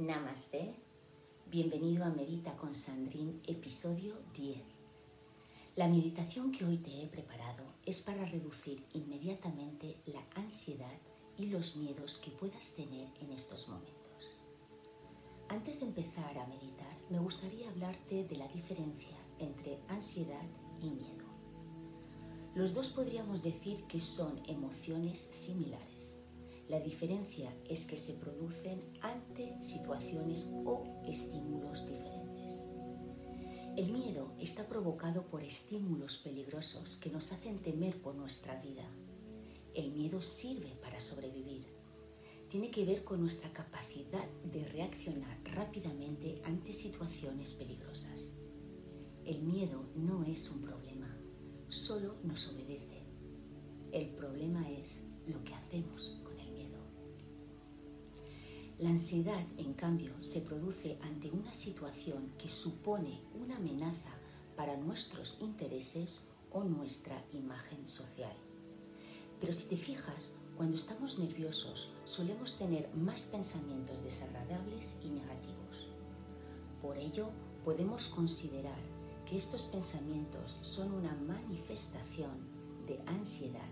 Namaste. Bienvenido a Medita con Sandrine, episodio 10. La meditación que hoy te he preparado es para reducir inmediatamente la ansiedad y los miedos que puedas tener en estos momentos. Antes de empezar a meditar, me gustaría hablarte de la diferencia entre ansiedad y miedo. Los dos podríamos decir que son emociones similares. La diferencia es que se producen ante situaciones o estímulos diferentes. El miedo está provocado por estímulos peligrosos que nos hacen temer por nuestra vida. El miedo sirve para sobrevivir. Tiene que ver con nuestra capacidad de reaccionar rápidamente ante situaciones peligrosas. El miedo no es un problema solo nos obedece. El problema es lo que hacemos. La ansiedad, en cambio, se produce ante una situación que supone una amenaza para nuestros intereses o nuestra imagen social. Pero si te fijas, cuando estamos nerviosos solemos tener más pensamientos desagradables y negativos. Por ello, podemos considerar estos pensamientos son una manifestación de ansiedad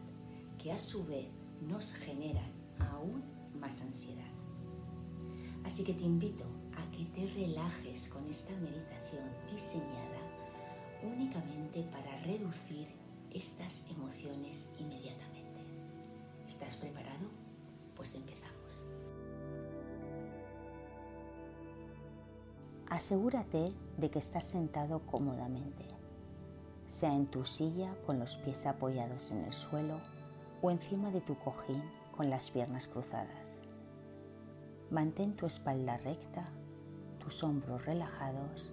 que a su vez nos generan aún más ansiedad. Así que te invito a que te relajes con esta meditación diseñada únicamente para reducir estas emociones inmediatamente. ¿Estás preparado? Pues empezamos. Asegúrate de que estás sentado cómodamente, sea en tu silla con los pies apoyados en el suelo o encima de tu cojín con las piernas cruzadas. Mantén tu espalda recta, tus hombros relajados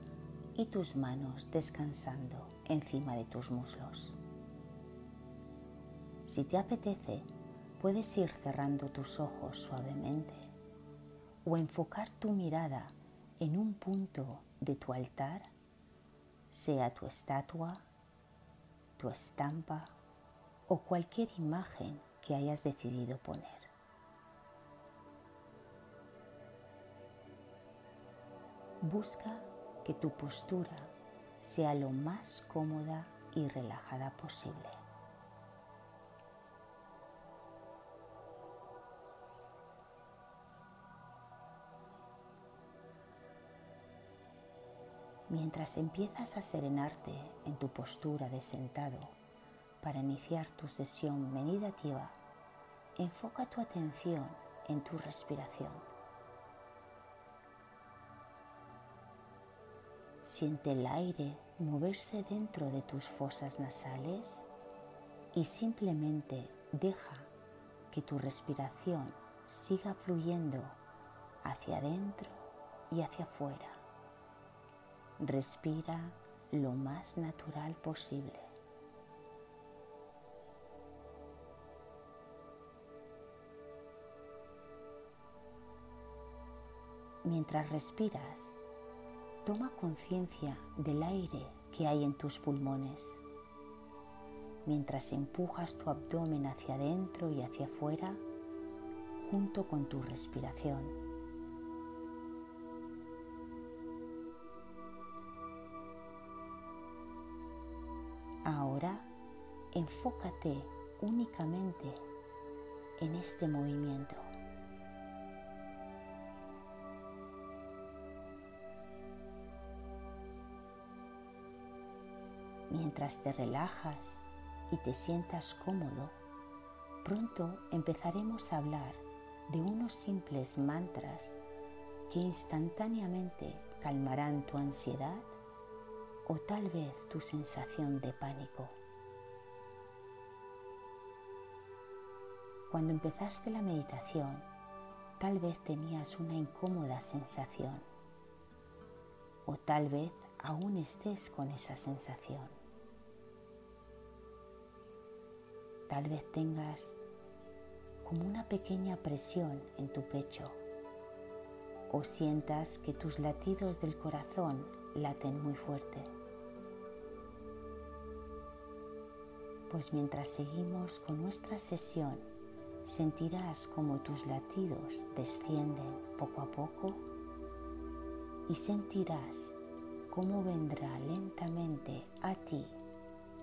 y tus manos descansando encima de tus muslos. Si te apetece, puedes ir cerrando tus ojos suavemente o enfocar tu mirada en un punto de tu altar, sea tu estatua, tu estampa o cualquier imagen que hayas decidido poner. Busca que tu postura sea lo más cómoda y relajada posible. Mientras empiezas a serenarte en tu postura de sentado para iniciar tu sesión meditativa, enfoca tu atención en tu respiración. Siente el aire moverse dentro de tus fosas nasales y simplemente deja que tu respiración siga fluyendo hacia adentro y hacia afuera. Respira lo más natural posible. Mientras respiras, toma conciencia del aire que hay en tus pulmones. Mientras empujas tu abdomen hacia adentro y hacia afuera junto con tu respiración. Ahora enfócate únicamente en este movimiento. Mientras te relajas y te sientas cómodo, pronto empezaremos a hablar de unos simples mantras que instantáneamente calmarán tu ansiedad o tal vez tu sensación de pánico. Cuando empezaste la meditación, tal vez tenías una incómoda sensación o tal vez aún estés con esa sensación. Tal vez tengas como una pequeña presión en tu pecho o sientas que tus latidos del corazón laten muy fuerte. Pues mientras seguimos con nuestra sesión, sentirás como tus latidos descienden poco a poco y sentirás cómo vendrá lentamente a ti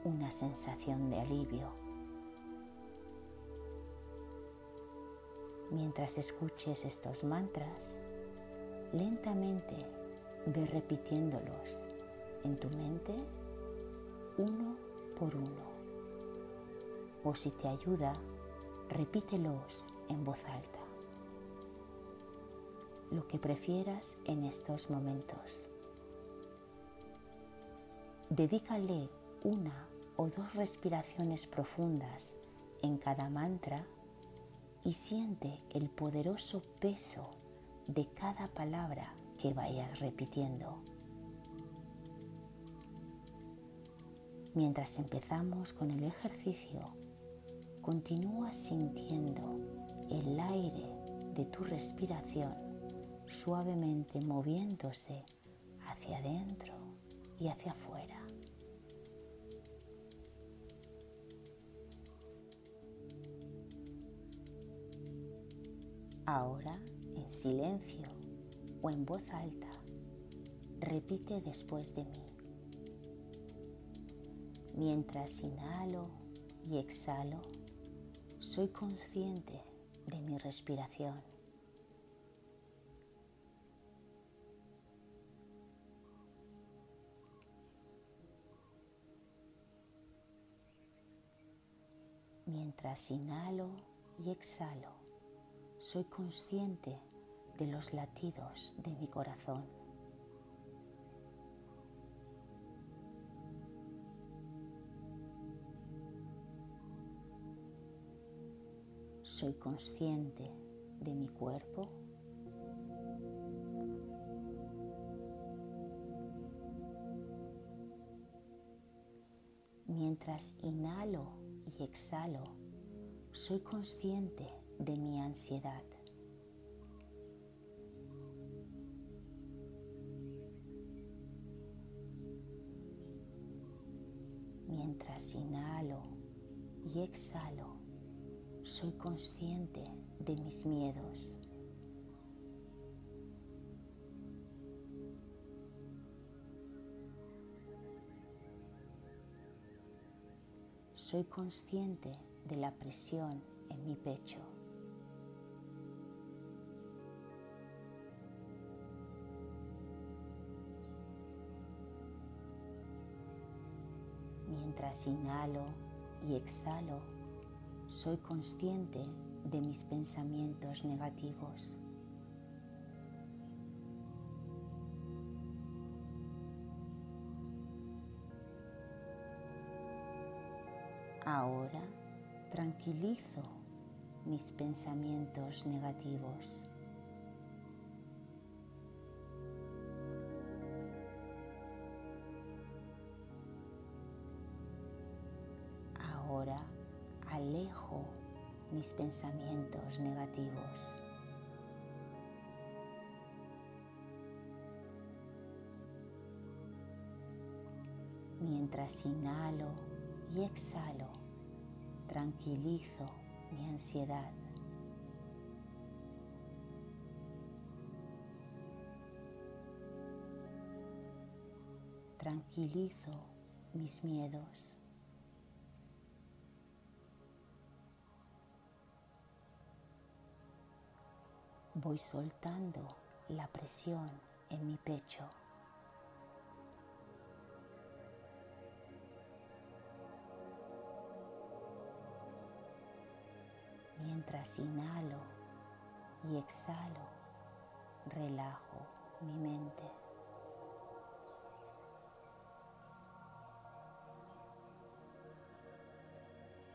una sensación de alivio. Mientras escuches estos mantras, lentamente ve repitiéndolos en tu mente uno por uno. O si te ayuda, repítelos en voz alta. Lo que prefieras en estos momentos. Dedícale una o dos respiraciones profundas en cada mantra y siente el poderoso peso de cada palabra que vayas repitiendo. Mientras empezamos con el ejercicio, continúa sintiendo el aire de tu respiración suavemente moviéndose hacia adentro y hacia afuera. Ahora, en silencio o en voz alta, repite después de mí. Mientras inhalo y exhalo, soy consciente de mi respiración. Mientras inhalo y exhalo, soy consciente de los latidos de mi corazón. Soy consciente de mi cuerpo. Mientras inhalo y exhalo, soy consciente de mi ansiedad. Mientras inhalo y exhalo, soy consciente de mis miedos. Soy consciente de la presión en mi pecho. Inhalo y exhalo, soy consciente de mis pensamientos negativos. Ahora tranquilizo mis pensamientos negativos. Ahora alejo mis pensamientos negativos. Mientras inhalo y exhalo, tranquilizo mi ansiedad. Tranquilizo mis miedos. Voy soltando la presión en mi pecho. Mientras inhalo y exhalo, relajo mi mente.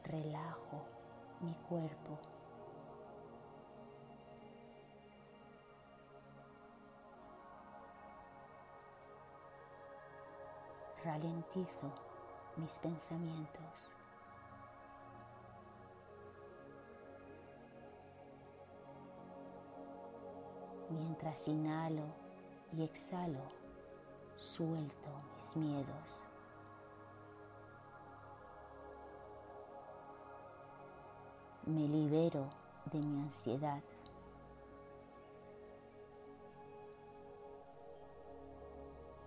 Relajo mi cuerpo. Ralentizo mis pensamientos. Mientras inhalo y exhalo, suelto mis miedos. Me libero de mi ansiedad.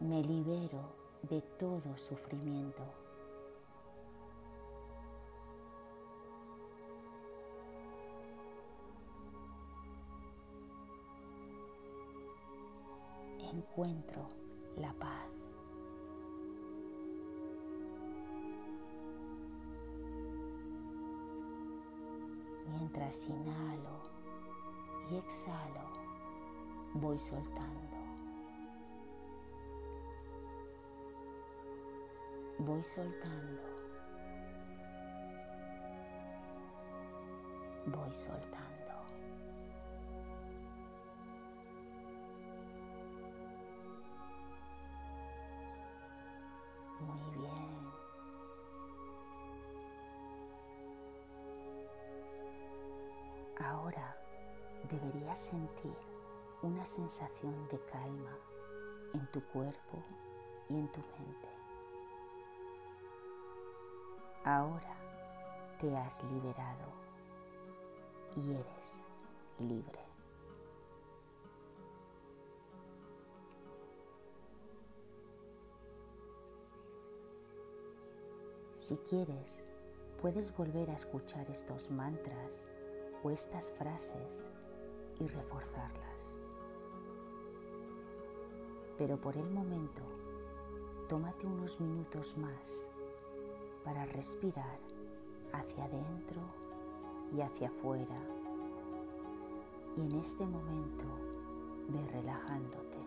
Me libero de todo sufrimiento. Encuentro la paz. Mientras inhalo y exhalo, voy soltando. Voy soltando. Voy soltando. Muy bien. Ahora deberías sentir una sensación de calma en tu cuerpo y en tu mente. Ahora te has liberado y eres libre. Si quieres, puedes volver a escuchar estos mantras o estas frases y reforzarlas. Pero por el momento, tómate unos minutos más para respirar hacia adentro y hacia afuera. Y en este momento ve relajándote.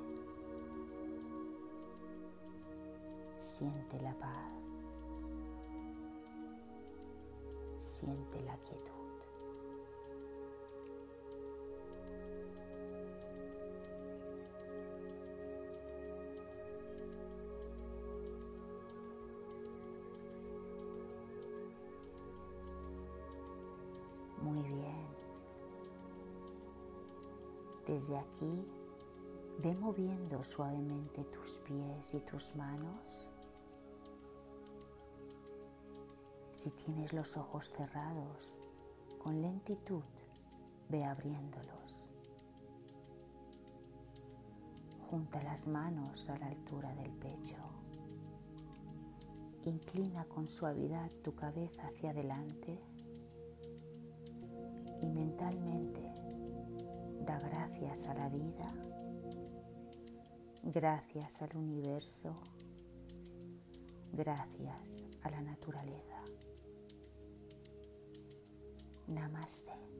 Siente la paz. Siente la quietud. Muy bien. Desde aquí ve moviendo suavemente tus pies y tus manos. Si tienes los ojos cerrados, con lentitud ve abriéndolos. Junta las manos a la altura del pecho. Inclina con suavidad tu cabeza hacia adelante mentalmente da gracias a la vida, gracias al universo, gracias a la naturaleza. Namaste.